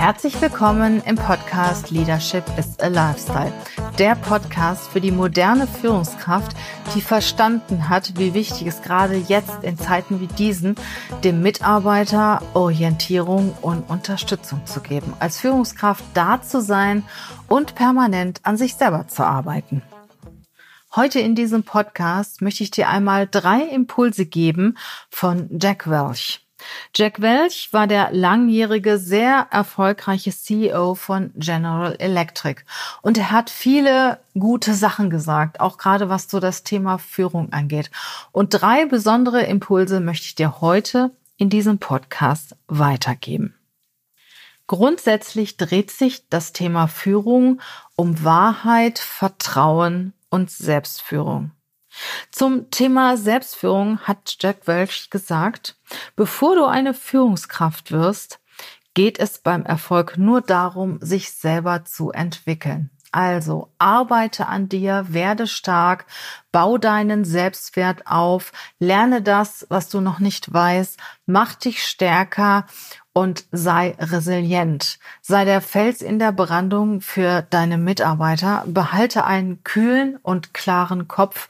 Herzlich willkommen im Podcast Leadership is a Lifestyle. Der Podcast für die moderne Führungskraft, die verstanden hat, wie wichtig es gerade jetzt in Zeiten wie diesen, dem Mitarbeiter Orientierung und Unterstützung zu geben. Als Führungskraft da zu sein und permanent an sich selber zu arbeiten. Heute in diesem Podcast möchte ich dir einmal drei Impulse geben von Jack Welch. Jack Welch war der langjährige, sehr erfolgreiche CEO von General Electric und er hat viele gute Sachen gesagt, auch gerade was so das Thema Führung angeht. Und drei besondere Impulse möchte ich dir heute in diesem Podcast weitergeben. Grundsätzlich dreht sich das Thema Führung um Wahrheit, Vertrauen und Selbstführung. Zum Thema Selbstführung hat Jack Welch gesagt, bevor du eine Führungskraft wirst, geht es beim Erfolg nur darum, sich selber zu entwickeln. Also arbeite an dir, werde stark, bau deinen Selbstwert auf, lerne das, was du noch nicht weißt, mach dich stärker und sei resilient. Sei der Fels in der Brandung für deine Mitarbeiter. Behalte einen kühlen und klaren Kopf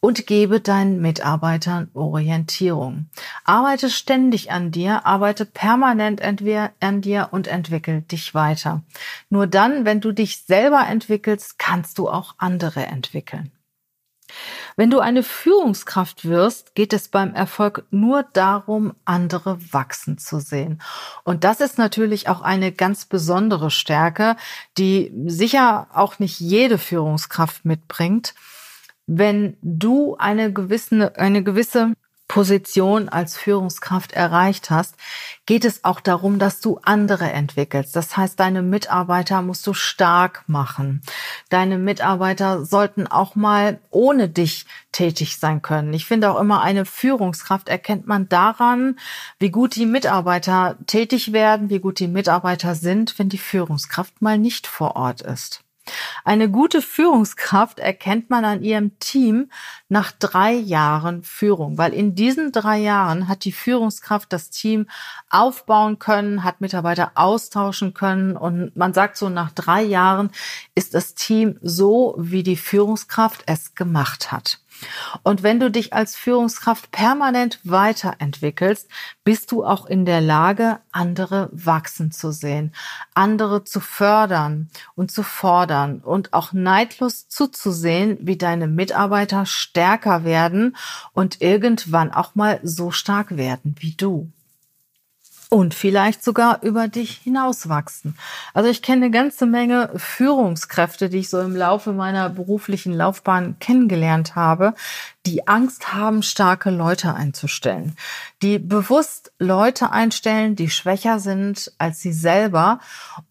und gebe deinen Mitarbeitern Orientierung. Arbeite ständig an dir, arbeite permanent an dir und entwickel dich weiter. Nur dann, wenn du dich selber entwickelst, kannst du auch andere entwickeln. Wenn du eine Führungskraft wirst, geht es beim Erfolg nur darum, andere wachsen zu sehen. Und das ist natürlich auch eine ganz besondere Stärke, die sicher auch nicht jede Führungskraft mitbringt. Wenn du eine gewisse, eine gewisse Position als Führungskraft erreicht hast, geht es auch darum, dass du andere entwickelst. Das heißt, deine Mitarbeiter musst du stark machen. Deine Mitarbeiter sollten auch mal ohne dich tätig sein können. Ich finde auch immer, eine Führungskraft erkennt man daran, wie gut die Mitarbeiter tätig werden, wie gut die Mitarbeiter sind, wenn die Führungskraft mal nicht vor Ort ist. Eine gute Führungskraft erkennt man an ihrem Team nach drei Jahren Führung, weil in diesen drei Jahren hat die Führungskraft das Team aufbauen können, hat Mitarbeiter austauschen können und man sagt so, nach drei Jahren ist das Team so, wie die Führungskraft es gemacht hat. Und wenn du dich als Führungskraft permanent weiterentwickelst, bist du auch in der Lage, andere wachsen zu sehen, andere zu fördern und zu fordern und auch neidlos zuzusehen, wie deine Mitarbeiter stärker werden und irgendwann auch mal so stark werden wie du und vielleicht sogar über dich hinauswachsen. Also ich kenne eine ganze Menge Führungskräfte, die ich so im Laufe meiner beruflichen Laufbahn kennengelernt habe, die Angst haben, starke Leute einzustellen, die bewusst Leute einstellen, die schwächer sind als sie selber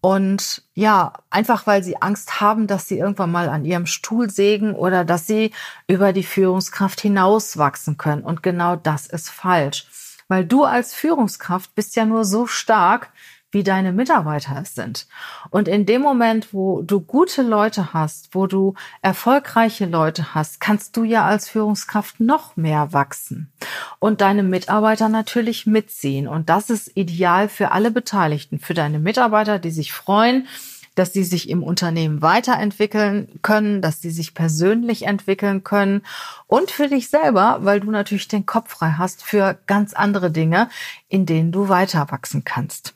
und ja, einfach weil sie Angst haben, dass sie irgendwann mal an ihrem Stuhl sägen oder dass sie über die Führungskraft hinauswachsen können und genau das ist falsch. Weil du als Führungskraft bist ja nur so stark, wie deine Mitarbeiter es sind. Und in dem Moment, wo du gute Leute hast, wo du erfolgreiche Leute hast, kannst du ja als Führungskraft noch mehr wachsen und deine Mitarbeiter natürlich mitziehen. Und das ist ideal für alle Beteiligten, für deine Mitarbeiter, die sich freuen, dass sie sich im Unternehmen weiterentwickeln können, dass sie sich persönlich entwickeln können und für dich selber, weil du natürlich den Kopf frei hast für ganz andere Dinge, in denen du weiter wachsen kannst.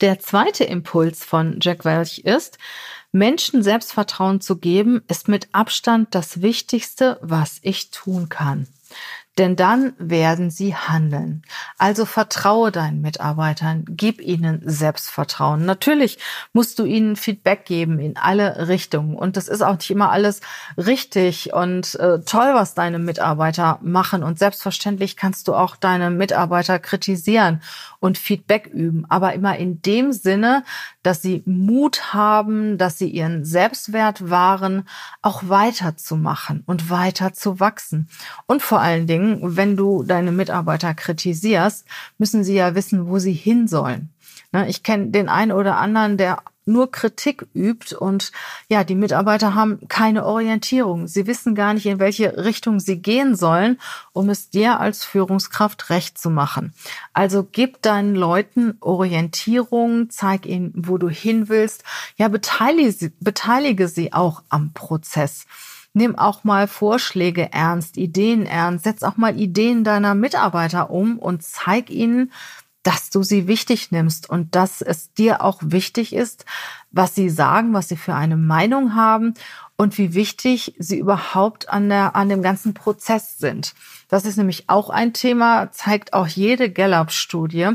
Der zweite Impuls von Jack Welch ist, Menschen Selbstvertrauen zu geben, ist mit Abstand das Wichtigste, was ich tun kann denn dann werden sie handeln. Also vertraue deinen Mitarbeitern, gib ihnen Selbstvertrauen. Natürlich musst du ihnen Feedback geben in alle Richtungen. Und das ist auch nicht immer alles richtig und äh, toll, was deine Mitarbeiter machen. Und selbstverständlich kannst du auch deine Mitarbeiter kritisieren und Feedback üben. Aber immer in dem Sinne, dass sie Mut haben, dass sie ihren Selbstwert wahren, auch weiterzumachen und weiter zu wachsen. Und vor allen Dingen, wenn du deine Mitarbeiter kritisierst, müssen sie ja wissen, wo sie hin sollen. Ne, ich kenne den einen oder anderen, der nur Kritik übt und ja, die Mitarbeiter haben keine Orientierung. Sie wissen gar nicht, in welche Richtung sie gehen sollen, um es dir als Führungskraft recht zu machen. Also gib deinen Leuten Orientierung, zeig ihnen, wo du hin willst. Ja, beteilige sie, beteilige sie auch am Prozess. Nimm auch mal Vorschläge ernst, Ideen ernst, setz auch mal Ideen deiner Mitarbeiter um und zeig ihnen, dass du sie wichtig nimmst und dass es dir auch wichtig ist, was sie sagen, was sie für eine Meinung haben und wie wichtig sie überhaupt an der, an dem ganzen Prozess sind. Das ist nämlich auch ein Thema, zeigt auch jede Gallup-Studie,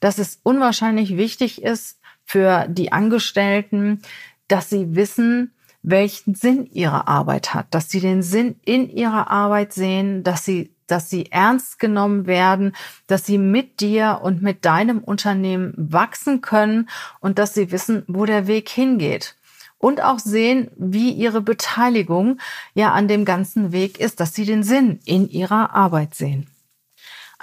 dass es unwahrscheinlich wichtig ist für die Angestellten, dass sie wissen, welchen Sinn ihre Arbeit hat, dass sie den Sinn in ihrer Arbeit sehen, dass sie, dass sie ernst genommen werden, dass sie mit dir und mit deinem Unternehmen wachsen können und dass sie wissen, wo der Weg hingeht. Und auch sehen, wie ihre Beteiligung ja an dem ganzen Weg ist, dass sie den Sinn in ihrer Arbeit sehen.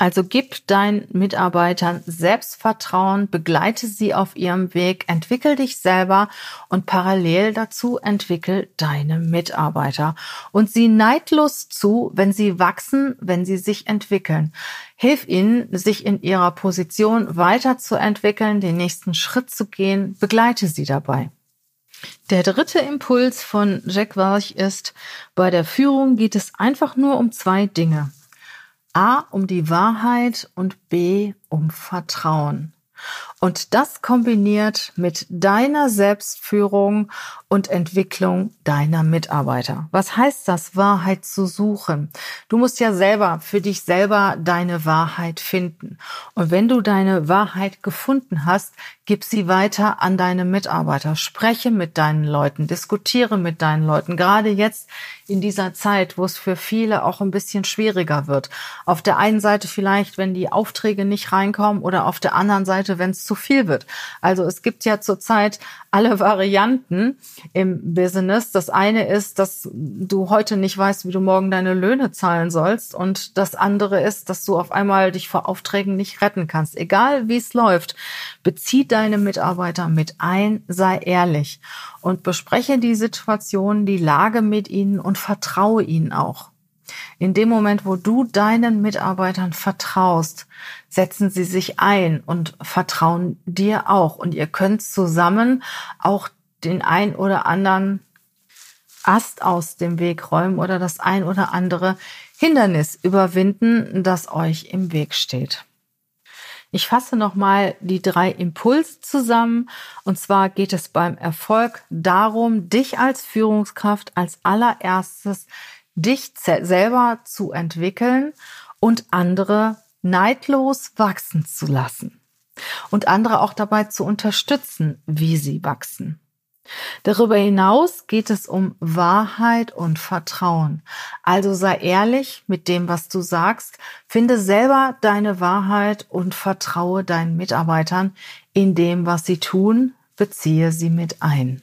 Also gib deinen Mitarbeitern Selbstvertrauen, begleite sie auf ihrem Weg, entwickel dich selber und parallel dazu entwickel deine Mitarbeiter und sie neidlos zu, wenn sie wachsen, wenn sie sich entwickeln. Hilf ihnen, sich in ihrer Position weiterzuentwickeln, den nächsten Schritt zu gehen, begleite sie dabei. Der dritte Impuls von Jack Welch ist, bei der Führung geht es einfach nur um zwei Dinge. A um die Wahrheit und B um Vertrauen. Und das kombiniert mit deiner Selbstführung und Entwicklung deiner Mitarbeiter. Was heißt das, Wahrheit zu suchen? Du musst ja selber für dich selber deine Wahrheit finden. Und wenn du deine Wahrheit gefunden hast, gib sie weiter an deine Mitarbeiter. Spreche mit deinen Leuten, diskutiere mit deinen Leuten. Gerade jetzt in dieser Zeit, wo es für viele auch ein bisschen schwieriger wird. Auf der einen Seite vielleicht, wenn die Aufträge nicht reinkommen oder auf der anderen Seite, wenn es zu viel wird. Also es gibt ja zurzeit alle Varianten im Business. Das eine ist, dass du heute nicht weißt, wie du morgen deine Löhne zahlen sollst. Und das andere ist, dass du auf einmal dich vor Aufträgen nicht retten kannst. Egal wie es läuft, bezieh deine Mitarbeiter mit ein, sei ehrlich und bespreche die Situation, die Lage mit ihnen und vertraue ihnen auch. In dem Moment, wo du deinen Mitarbeitern vertraust, setzen sie sich ein und vertrauen dir auch. Und ihr könnt zusammen auch den ein oder anderen Ast aus dem Weg räumen oder das ein oder andere Hindernis überwinden, das euch im Weg steht. Ich fasse nochmal die drei Impulse zusammen. Und zwar geht es beim Erfolg darum, dich als Führungskraft als allererstes dich selber zu entwickeln und andere neidlos wachsen zu lassen und andere auch dabei zu unterstützen, wie sie wachsen. Darüber hinaus geht es um Wahrheit und Vertrauen. Also sei ehrlich mit dem, was du sagst, finde selber deine Wahrheit und vertraue deinen Mitarbeitern in dem, was sie tun, beziehe sie mit ein.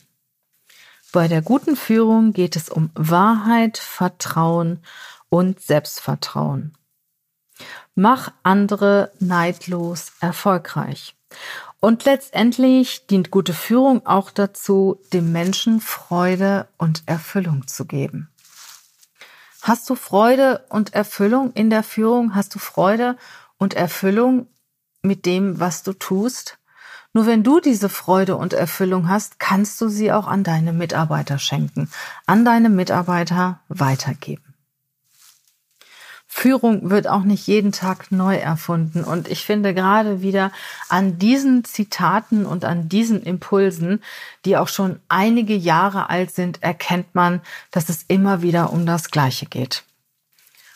Bei der guten Führung geht es um Wahrheit, Vertrauen und Selbstvertrauen. Mach andere neidlos erfolgreich. Und letztendlich dient gute Führung auch dazu, dem Menschen Freude und Erfüllung zu geben. Hast du Freude und Erfüllung in der Führung? Hast du Freude und Erfüllung mit dem, was du tust? Nur wenn du diese Freude und Erfüllung hast, kannst du sie auch an deine Mitarbeiter schenken, an deine Mitarbeiter weitergeben. Führung wird auch nicht jeden Tag neu erfunden. Und ich finde gerade wieder an diesen Zitaten und an diesen Impulsen, die auch schon einige Jahre alt sind, erkennt man, dass es immer wieder um das Gleiche geht.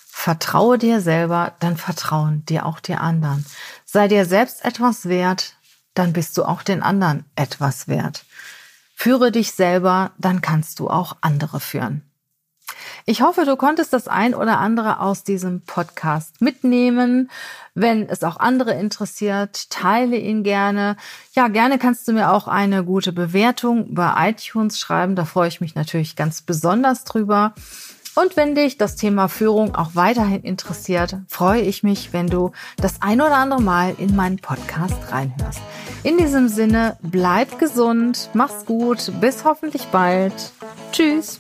Vertraue dir selber, dann vertrauen dir auch die anderen. Sei dir selbst etwas wert, dann bist du auch den anderen etwas wert. Führe dich selber, dann kannst du auch andere führen. Ich hoffe, du konntest das ein oder andere aus diesem Podcast mitnehmen. Wenn es auch andere interessiert, teile ihn gerne. Ja, gerne kannst du mir auch eine gute Bewertung bei iTunes schreiben. Da freue ich mich natürlich ganz besonders drüber. Und wenn dich das Thema Führung auch weiterhin interessiert, freue ich mich, wenn du das ein oder andere Mal in meinen Podcast reinhörst. In diesem Sinne, bleib gesund, mach's gut, bis hoffentlich bald. Tschüss.